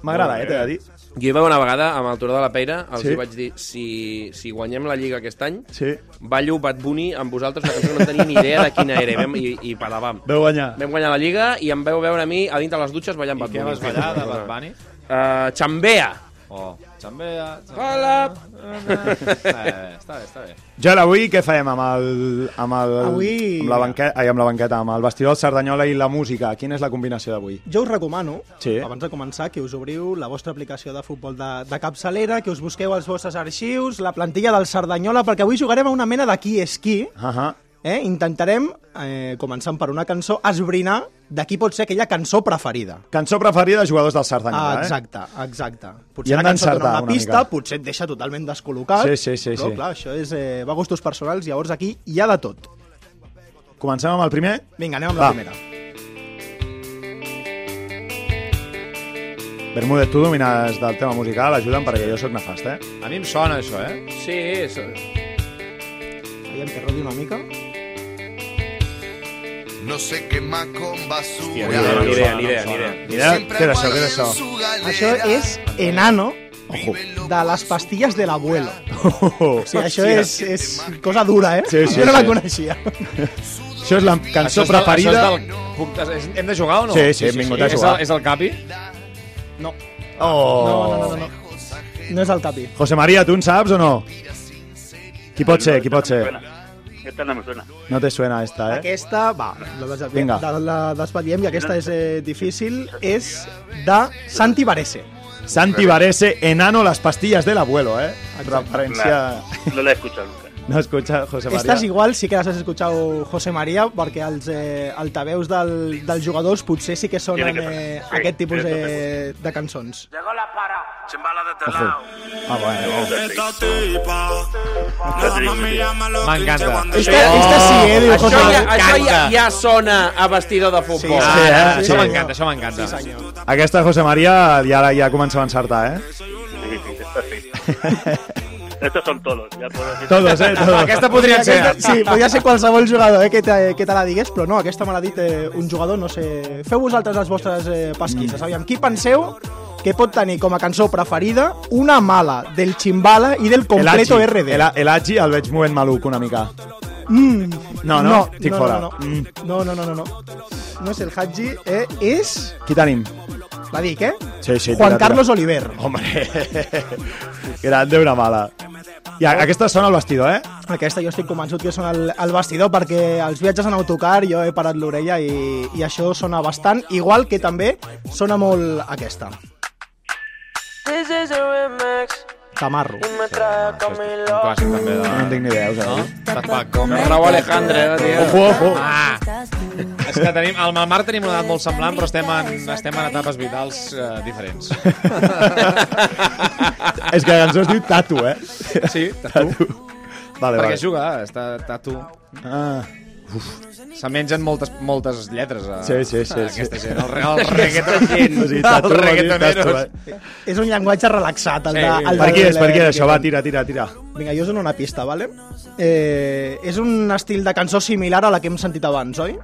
M'agrada, eh, t'he de dir. Jo hi va una vegada amb el Turó de la Peira, els Sí. sí. vaig dir, si, si guanyem la Lliga aquest any, Sí. ballo Bad Bunny amb vosaltres, una cançó que no tenia ni idea de quina era, i, vam, i, i palavam. Veu guanyar. Vam guanyar la Lliga i em veu veure a mi a dintre les dutxes ballant Bad Què Bunny. vas ballar de Bad Bunny? Uh, Xambea. Oh, xambea... Hola. Està bé, està bé, està bé. Joel, avui què fèiem amb el, amb el, Avui- amb la banqueta, ai, amb la banqueta, amb el vestidor del Cerdanyola i la música? Quina és la combinació d'avui? Jo us recomano, Sí. abans de començar, que us obriu la vostra aplicació de futbol de, de capçalera, que us busqueu els vostres arxius, la plantilla del Cerdanyola, perquè avui jugarem a una mena de qui és qui. Uh -huh. Eh? Intentarem, eh, començant per una cançó, esbrinar de qui pot ser aquella cançó preferida. Cançó preferida de jugadors del Cerdanyola, Ah, eh? exacte, exacte. I Potser hem la cançó dona d'encertar una una pista, mica. potser et deixa totalment descol·locat, Sí, sí, sí, però sí. clar, això és, eh, va a gustos personals, llavors aquí hi ha de tot. Comencem amb el primer? Vinga, anem amb Va. la primera. Bermúdez, tu domines del tema musical, ajuda'm perquè jo sóc nefast, eh? A mi em sona això, eh? Sí, és... Aviam que rodi una mica. No se quema con basura Hòstia, ni idea, ni idea, ni idea. Ni idea? Què és això, què és això? Això és Enano, de les pastilles de l'abuelo. Oh, O sigui, això és, és cosa dura, eh? Sí, sí, jo no la coneixia. Això és la cançó Això és del- preferida... Això és del... Puc... és- Hem de jugar o no? Sí, sí, hem vingut a És jugar. el, és el Capi? No. Oh. No, no, no, no, no. No és el Capi. José María, tu en saps o no? Qui pot ser, qui pot ser? Esta no me suena. No te suena esta, eh? Aquesta, va, la, la, Vinga. la, la despatllem, i aquesta és eh, difícil, és de Santi Varese. Santi Varese, enano las pastillas del abuelo, eh? Referència... No la he escuchado nunca. No escucha José María. Estas igual sí que les has escuchat José María, perquè els eh, altaveus del, dels jugadors potser sí que sonen eh. Sí, aquest tipus tiene que de. Ah, bueno. M'encanta. Esta, esta sí, eh, diu Això, ja, això ja, ja sona a vestidor de futbol. Sí, Ah, eh? Això Sí. m'encanta, això m'encanta. Sí, senyor. Aquesta José María ja, ja comença a encertar, eh? Sí, sí, esta sí. Estos son todos. Ya puedo decir. Todos, eh? Todos. Aquesta podria ser. Aquesta, sí, podria ser qualsevol jugador eh, que, te, que te la digués, però no, aquesta me l'ha dit eh, un jugador, no sé... Feu vosaltres les vostres eh, pesquises. Aviam, qui penseu que pot tenir com a cançó preferida una mala del Chimbala i del Completo El. RD? El, el Agi el veig movent maluc una mica. Mm, No, no? Estic no, fora. No, no, Mm. no, no, no, no, no. No és el Hadji, eh, és... Qui tenim? La dic, eh? Sí, sí. Juan tira, Carlos tira. Oliver. Hombre, grande una mala. I aquesta sona al vestidor, eh? Aquesta jo estic convençut que sona al, al vestidor perquè els viatges en autocar jo he parat l'orella i, i això sona bastant, igual que també sona molt aquesta. Tamarro. Un clàssic també de... No en tinc ni idea, de dir. Daft Punk, com... Raúl Alejandre, eh, tio. Ojo, ojo. Ah! És que tenim, amb el Marc tenim una edat molt semblant, però estem en, estem en etapes vitals eh, diferents. És que la cançó es diu Tatu, eh? Sí, Tatu. Vale, perquè vale. juga, està, està tu. Ah. Se mengen moltes, moltes lletres a, Sí, sí, sí, a aquesta sí. gent. El, el reggaetoneros. eh? És un llenguatge relaxat, el Sí. de... El Per del- qui és, per qui és això? Va, tira, tira, tira. Vinga, jo us dono una pista, vale? Eh, és un estil de cançó similar a la que hem sentit abans, oi?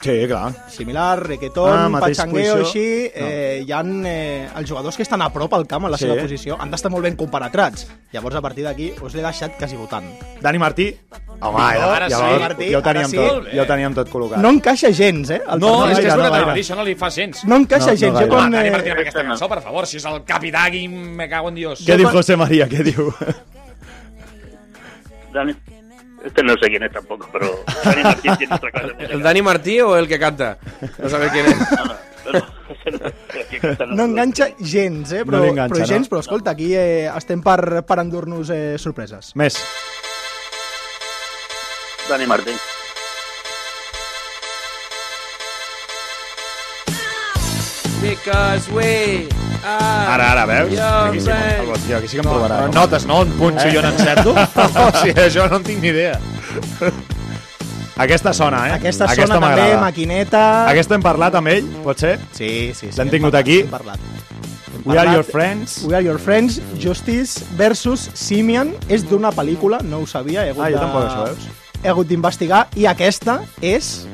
Sí, clar. Similar, reggaeton, Ah, patxangueo, així... Eh, hi ha eh, els jugadors que estan a prop al camp, a la Sí. seva posició, han d'estar molt ben compenetrats. Llavors, a partir d'aquí, us l'he deixat quasi votant. Dani Martí. Home, No, ja, ara ja, sí, va, Martí, ja ho teníem ara sí. tot, ja ho teníem tot col·locat. No encaixa gens, eh? el No, personatge. és que és no el que gaire. t'anava a dir, això no li fa gens. No encaixa No, gens. no jo quan... Dani Eh, Martín amb aquesta cançó, per favor, si és el capità me cago en Dios. Què diu José María? Què diu? Dani, este no sé quién es tampoco, pero Dani Martín tiene otra clase de música. ¿El Dani Martí o el que canta? No sabes quién es. no enganxa gens, eh? No Però, li enganxa, però gens, no? però escolta, aquí eh, estem per, per endur-nos eh, sorpreses. Més. Dani Martín. Because we Ara, ara, veus? Aquí sí, que- friends. tio, aquí sí que em trobarà. Però notes, no? On punxo Eh? jo n'encerto? o sigui, això no en tinc ni idea. Aquesta sona, eh? Aquesta, sona també, m'agrada. maquineta... Aquesta hem parlat amb ell, pot ser? Sí, sí, sí. L'hem hem tingut parlat, aquí. hem Parlat. We are parlat. your friends. We Are Your Friends, Justice versus Simian. És d'una pel·lícula, no ho sabia. He hagut Ah, jo de- tampoc, això, veus? He hagut d'investigar. I aquesta és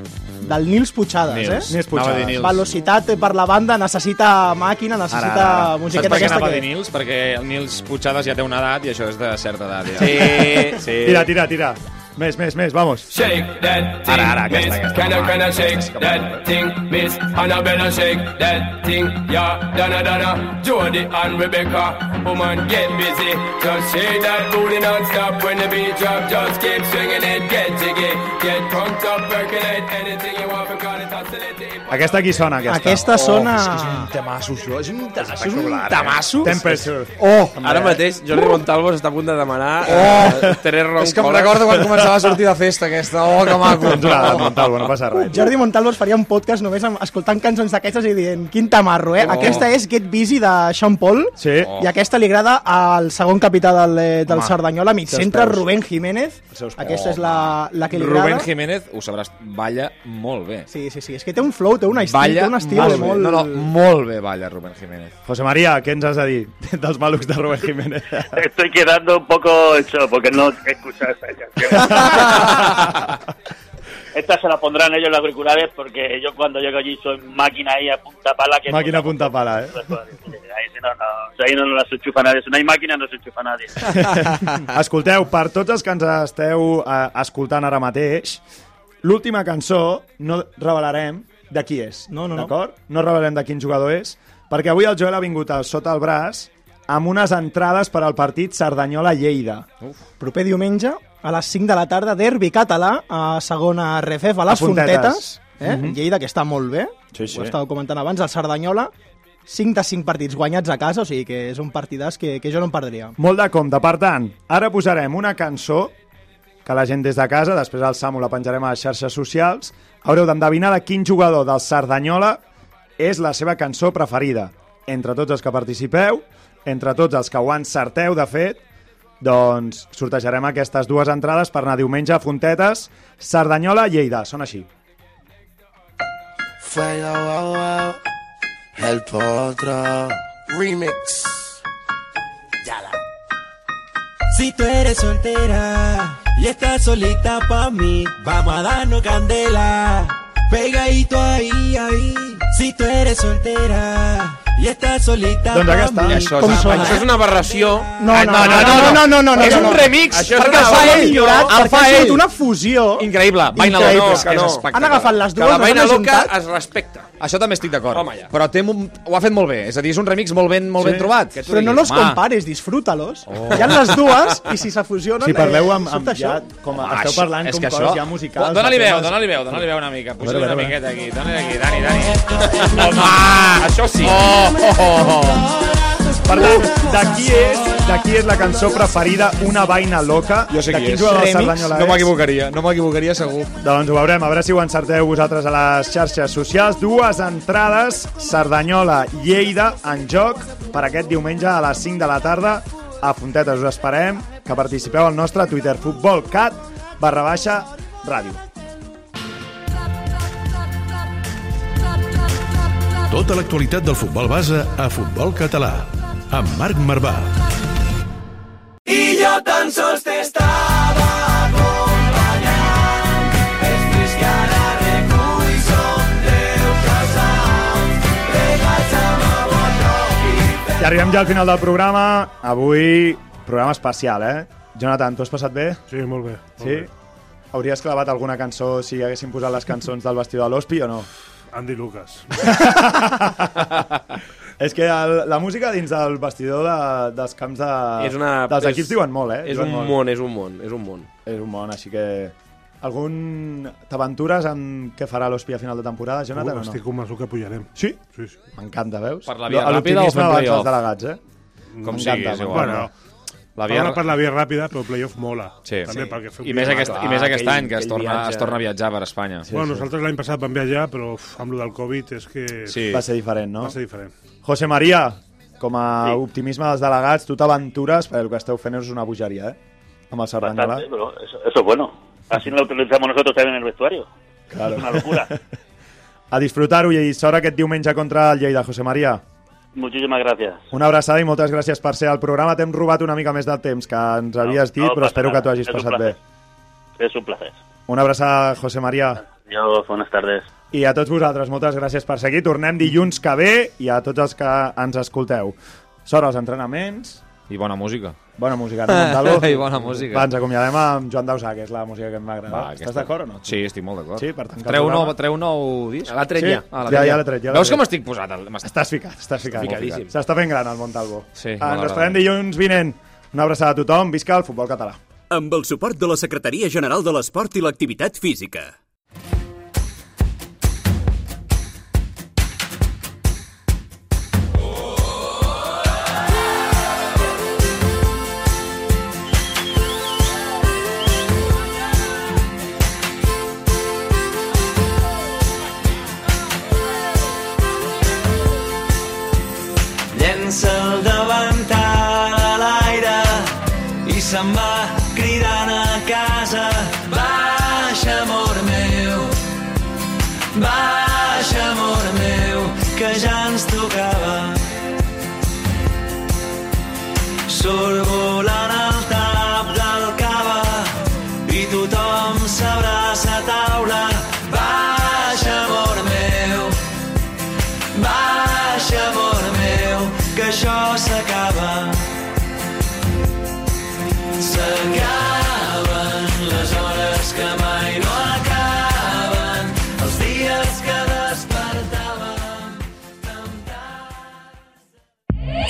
del Nils Puigades, Nils. eh? Nils Puigades. Nils. Velocitat per la banda, necessita màquina, necessita Ara, ara. Saps musiqueta per què aquesta anava a que... dir Nils? Perquè el Nils Puigades ja té una edat i això és de certa edat. Ja. Sí, sí. Tira, tira, tira. Més, més, més, vamos. Shake that thing, Ara, ara, aquesta, miss. aquesta. Can I, can I shake that thing, miss? Annabella shake that thing, yeah. Donna, Donna, Jody and Rebecca. Woman, get busy. Just shake that booty non-stop when the beat drop. Just keep swinging it, get jiggy. Get drunk up, percolate anything you want, because. Aquesta qui sona, aquesta? Aquesta sona... un temasso, això. És un, això és un tamasso. Temperature. Oh! Ara mateix Jordi Montalvo està a punt de demanar Oh! eh, tres ron És que em recordo quan començava a sortir de festa aquesta. Oh, que maco. Doncs una, Montalvo, no passa res. Jordi Montalvo es faria un podcast només amb, escoltant cançons d'aquestes i dient quin tamarro, eh? Oh. Aquesta és Get Busy de Sean Paul Sí. i aquesta li agrada al segon capità del, eh, del Home, Cerdanyola, mig centre. Rubén Jiménez. Aquesta és la, la que li Rubén agrada. Jiménez, ho sabràs, balla molt bé. Sí, sí, sí. És que té un flow, té un estil, Balla té un estil molt, molt... No, no, molt bé balla Rubén Jiménez. José María, què ens has de dir dels malucs de Rubén Jiménez? Estoy quedando un poco hecho porque no he escuchado esa canción. Esta se la pondrán ellos los auriculares porque yo cuando llego allí soy máquina ahí a punta pala. Que Màquina a punta pala, eh? Ahí, si no, no, ahí no la se enchufa nadie. Si no hay máquina no se enchufa nadie. Escolteu, per tots els que ens esteu eh, escoltant ara mateix, l'última cançó no revelarem de qui és. No, no, no. D'acord? No revelarem de quin jugador és, perquè avui el Joel ha vingut a sota el braç amb unes entrades per al partit Cerdanyola-Lleida. Proper diumenge, a les 5 de la tarda, derbi català, a segona RFF, a les A Fontetes. Fontetes. Eh? Mhm. Lleida, que està molt bé. Sí, sí. Ho estàveu comentant abans, el Cerdanyola. 5 de 5 partits guanyats a casa, o sigui que és un partidàs que, que jo no em perdria. Molt de compte. Per tant, ara posarem una cançó que la gent des de casa, després el Samu la penjarem a les xarxes socials, haureu d'endevinar de quin jugador del Cerdanyola és la seva cançó preferida. Entre tots els que participeu, entre tots els que ho encerteu, de fet, doncs sortejarem aquestes dues entrades per anar diumenge a Fontetes, Cerdanyola-Lleida. Són així. Fuego, wow, wow. El potro. Remix. Si tú eres soltera y estás solita pa' mí, vamos a darnos candela. Pegadito ahí, ahí. Si tú eres soltera y estás solita Doncs aquesta. mí. Això, Com és, sona, això és una aberració. No, Ah, no, no, no, no, no, no, no, És no, un no. remix, Això perquè el fa ell. millorat El fa ha sigut ell. una fusió. Increïble. Vaina. Loca, És que que és no. espectacular. Han agafat les Que dues, la les han vaina loca es respecta. Això també estic d'acord. Ja. Però té, un- ho ha fet molt bé. És a dir, és un remix molt ben, molt Sí. ben trobat. Però no los compares, disfrútalos. Oh. Hi ha les dues i si se fusionen... Si parleu eh, amb, amb ja, com a, esteu això- parlant com que coses això- ja musicals. Dóna-li veu, dóna-li veu, dóna-li veu una mica. Puja-li veure, una miqueta aquí. Dóna-li aquí, Dani, Dani. Home, Això sí. Oh, oh. Per tant, de qui és, de qui és la cançó preferida Una vaina loca? Jo sé de qui és. Remix? No és? m'equivocaria, no m'equivocaria segur. Doncs ho veurem, a veure si ho encerteu vosaltres a les xarxes socials. Dues entrades, Cerdanyola, Lleida, en joc per aquest diumenge a les 5 de la tarda. A Fontetes us esperem que participeu al nostre Twitter futbolcat barra baixa ràdio. Tota l'actualitat del futbol base a Futbol Català, amb Marc Marvà. I jo tan sols t'estava acompanyant. És trist que ara recull som teus casals, plegats amb el bon rock i I arribem ja al final del programa. Avui, programa especial, eh? Jonathan, tu has passat bé? Sí, molt bé. Molt Sí? bé. Hauries clavat alguna cançó si haguéssim posat les cançons del vestidor de l'Hospi o no? Andy Lucas. És que el, la música dins del vestidor de, dels camps de, És una- dels és- equips diuen molt, eh? és Diuen un molt. món, és un món, és un món. És un món, així que... Algun... T'aventures amb què farà l'Hospi a final de temporada, Jonathan, Uh, o no? estic convençut que pujarem. Sí? Sí, sí. M'encanta, veus? Per la via L'optimisme ràpida o abans playoff? dels delegats, eh? Com sigui, és igual. Bueno, La via... per la via ràpida, però el playoff mola. Sí. També Sí. perquè feu I més aquest, i més aquest any, que es torna, es torna a viatjar per Espanya. Sí, bueno, nosaltres l'any passat vam viatjar, però uf, amb lo del Covid és que... Sí. Va ser diferent, no? Va ser diferent. José María, com a sí. optimisme dels delegats, tu t'aventures, perquè el que esteu fent és una bogeria, eh? Amb el Cerdanyola. Bastante, pero eso, eso es bueno. Así lo utilizamos nosotros también en el vestuario. Claro. Es una locura. A disfrutar-ho i sort aquest diumenge contra el Lleida, José María. Muchísimas gracias. Una abraçada i moltes gràcies per ser al programa. T'hem robat una mica més del temps que ens havies dit, no però espero que t'ho hagis passat bé. Es un placer. Una abraçada, José María. Adiós, buenas tardes. I a tots vosaltres, moltes gràcies per seguir. Tornem dilluns que ve i a tots els que ens escolteu. Sort als entrenaments. I bona música. Bona música, no, Montalvo? I bona música. Va, ens acomiadem amb Joan Dausà, que és la música que em va agradar. Va, Estàs aquesta- d'acord o no? Sí, estic molt d'acord. Sí, per tancar Treu nou, treu nou disc? L'ha tret Sí, ja. Ah, ja, ja l'he tret, ja Veus com estic posat? El... Estàs ficat, estàs ficat. Ficadíssim. S'està fent gran el Montalvo. Sí, Ah, m'agrada. ens esperem dilluns vinent. Una abraçada a tothom, visca el futbol català. Amb el suport de la Secretaria General de l'Esport i l'Activitat Física.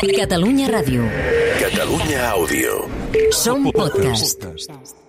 Catalunya Ràdio. Catalunya Àudio. Som podcast.